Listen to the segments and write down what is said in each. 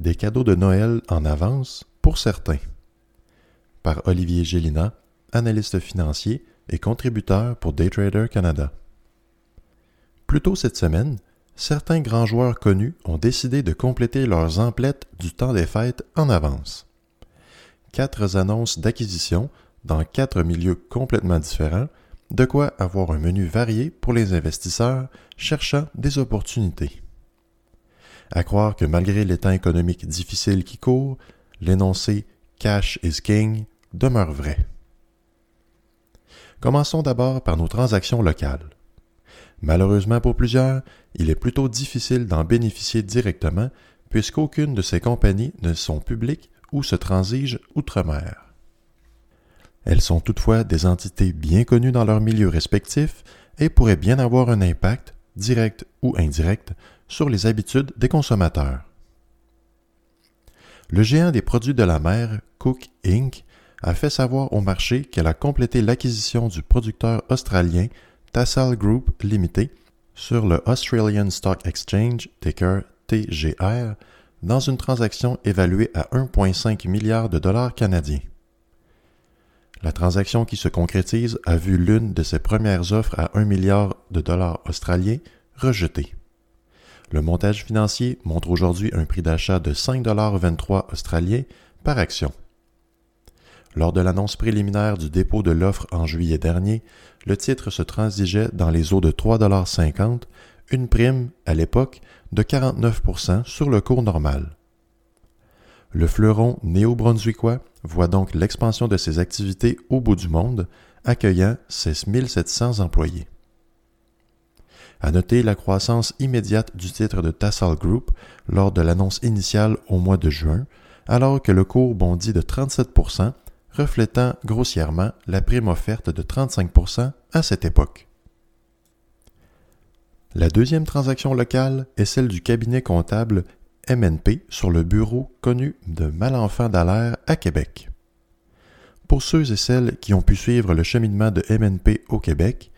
Des cadeaux de Noël en avance pour certains. Par Olivier Gélina, analyste financier et contributeur pour Daytrader Canada. Plus tôt cette semaine, certains grands joueurs connus ont décidé de compléter leurs emplettes du temps des fêtes en avance. Quatre annonces d'acquisition dans quatre milieux complètement différents, de quoi avoir un menu varié pour les investisseurs cherchant des opportunités. À croire que malgré les temps économiques difficiles qui courent, l'énoncé Cash is King demeure vrai. Commençons d'abord par nos transactions locales. Malheureusement pour plusieurs, il est plutôt difficile d'en bénéficier directement puisqu'aucune de ces compagnies ne sont publiques ou se transigent outre-mer. Elles sont toutefois des entités bien connues dans leur milieu respectif et pourraient bien avoir un impact, direct ou indirect, sur les habitudes des consommateurs. Le géant des produits de la mer, Cook Inc., a fait savoir au marché qu'elle a complété l'acquisition du producteur australien Tassal Group Limited sur le Australian Stock Exchange, ticker TGR, dans une transaction évaluée à 1,5 milliard de dollars canadiens. La transaction qui se concrétise a vu l'une de ses premières offres à 1 milliard de dollars australiens rejetée. Le montage financier montre aujourd'hui un prix d'achat de 5,23 australiens par action. Lors de l'annonce préliminaire du dépôt de l'offre en juillet dernier, le titre se transigeait dans les eaux de 3,50 une prime, à l'époque, de 49% sur le cours normal. Le fleuron néo-brunswickois voit donc l'expansion de ses activités au bout du monde, accueillant ses 1700 employés. À noter la croissance immédiate du titre de Tassal Group lors de l'annonce initiale au mois de juin, alors que le cours bondit de 37% reflétant grossièrement la prime offerte de 35% à cette époque. La deuxième transaction locale est celle du cabinet comptable MNP sur le bureau connu de Malenfant d'Alaire à Québec. Pour ceux et celles qui ont pu suivre le cheminement de MNP au Québec,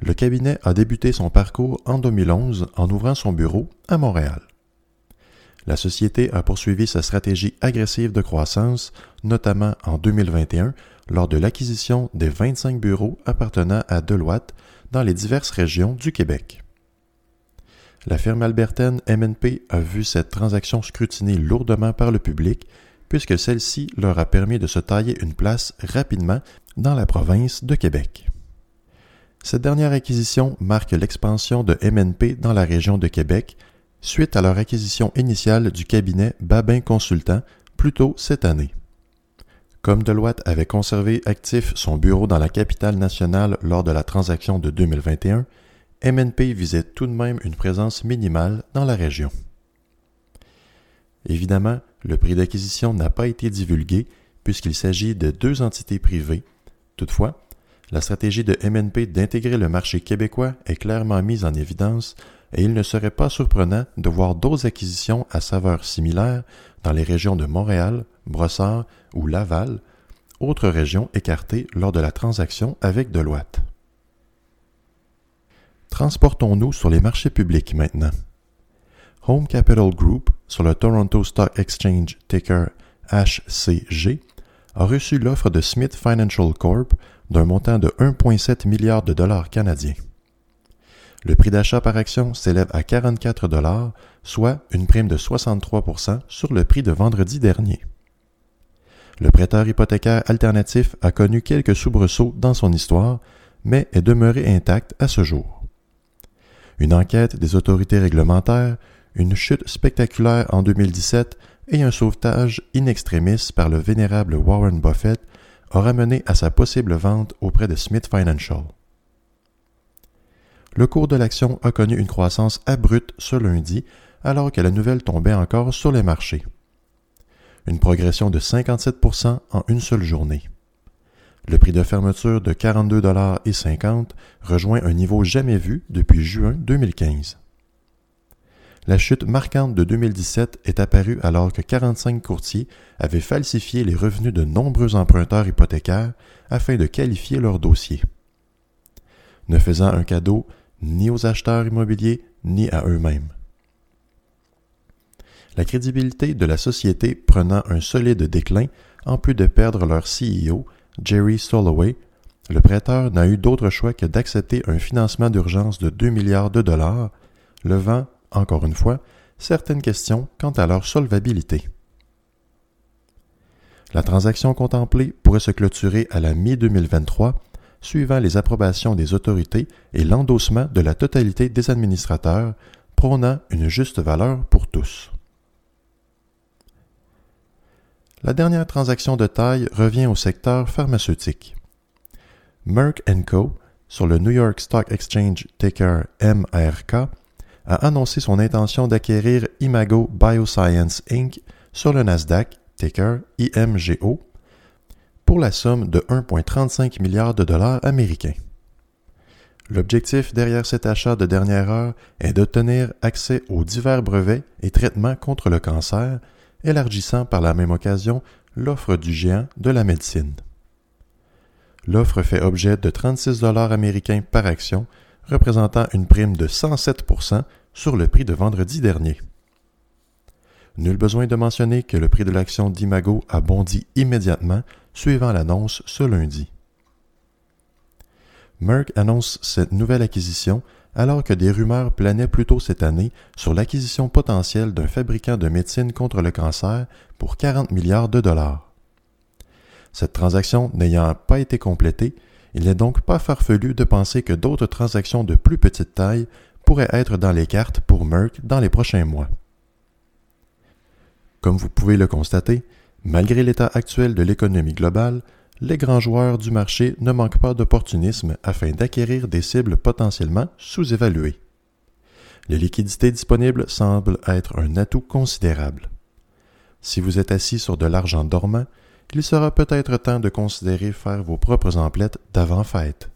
le cabinet a débuté son parcours en 2011 en ouvrant son bureau à Montréal. La société a poursuivi sa stratégie agressive de croissance, notamment en 2021 lors de l'acquisition des 25 bureaux appartenant à Deloitte dans les diverses régions du Québec. La firme albertaine MNP a vu cette transaction scrutinée lourdement par le public puisque celle-ci leur a permis de se tailler une place rapidement dans la province de Québec. Cette dernière acquisition marque l'expansion de MNP dans la région de Québec suite à leur acquisition initiale du cabinet Babin Consultant plus tôt cette année. Comme Deloitte avait conservé actif son bureau dans la capitale nationale lors de la transaction de 2021, MNP visait tout de même une présence minimale dans la région. Évidemment, le prix d'acquisition n'a pas été divulgué puisqu'il s'agit de deux entités privées. Toutefois, la stratégie de MNP d'intégrer le marché québécois est clairement mise en évidence et il ne serait pas surprenant de voir d'autres acquisitions à saveur similaire dans les régions de Montréal, Brossard ou Laval, autres régions écartées lors de la transaction avec Deloitte. Transportons-nous sur les marchés publics maintenant. Home Capital Group, sur le Toronto Stock Exchange ticker HCG, a reçu l'offre de Smith Financial Corp d'un montant de 1,7 milliard de dollars canadiens. Le prix d'achat par action s'élève à 44 dollars, soit une prime de 63% sur le prix de vendredi dernier. Le prêteur hypothécaire alternatif a connu quelques soubresauts dans son histoire, mais est demeuré intact à ce jour une enquête des autorités réglementaires, une chute spectaculaire en 2017 et un sauvetage in extremis par le vénérable Warren Buffett ont ramené à sa possible vente auprès de Smith Financial. Le cours de l'action a connu une croissance abrupte ce lundi alors que la nouvelle tombait encore sur les marchés. Une progression de 57% en une seule journée. Le prix de fermeture de 42,50 rejoint un niveau jamais vu depuis juin 2015. La chute marquante de 2017 est apparue alors que 45 courtiers avaient falsifié les revenus de nombreux emprunteurs hypothécaires afin de qualifier leurs dossiers. Ne faisant un cadeau ni aux acheteurs immobiliers ni à eux-mêmes. la crédibilité de la société prenant un solide déclin, en plus de perdre leur CEO, Jerry Soloway, le prêteur n'a eu d'autre choix que d'accepter un financement d'urgence de 2 milliards de dollars, levant, encore une fois, certaines questions quant à leur solvabilité. La transaction contemplée pourrait se clôturer à la mi-2023, suivant les approbations des autorités et l'endossement de la totalité des administrateurs, prônant une juste valeur pour tous. La dernière transaction de taille revient au secteur pharmaceutique. Merck Co., sur le New York Stock Exchange ticker MRK, a annoncé son intention d'acquérir Imago Bioscience Inc. sur le Nasdaq, ticker IMGO, pour la somme de 1,35 milliard de dollars américains. L'objectif derrière cet achat de dernière heure est d'obtenir accès aux divers brevets et traitements contre le cancer, élargissant par la même occasion l'offre du géant de la médecine. L'offre fait objet de 36 dollars américains par action, représentant une prime de 107% sur le prix de vendredi dernier. Nul besoin de mentionner que le prix de l'action d'Imago a bondi immédiatement suivant l'annonce ce lundi. Merck annonce cette nouvelle acquisition alors que des rumeurs planaient plus tôt cette année sur l'acquisition potentielle d'un fabricant de médecine contre le cancer pour 40 milliards de dollars. Cette transaction n'ayant pas été complétée, il n'est donc pas farfelu de penser que d'autres transactions de plus petite taille pourraient être dans les cartes pour Merck dans les prochains mois. Comme vous pouvez le constater, malgré l'état actuel de l'économie globale, les grands joueurs du marché ne manquent pas d'opportunisme afin d'acquérir des cibles potentiellement sous-évaluées. Les liquidités disponibles semblent être un atout considérable. Si vous êtes assis sur de l'argent dormant, il sera peut-être temps de considérer faire vos propres emplettes d'avant-fête.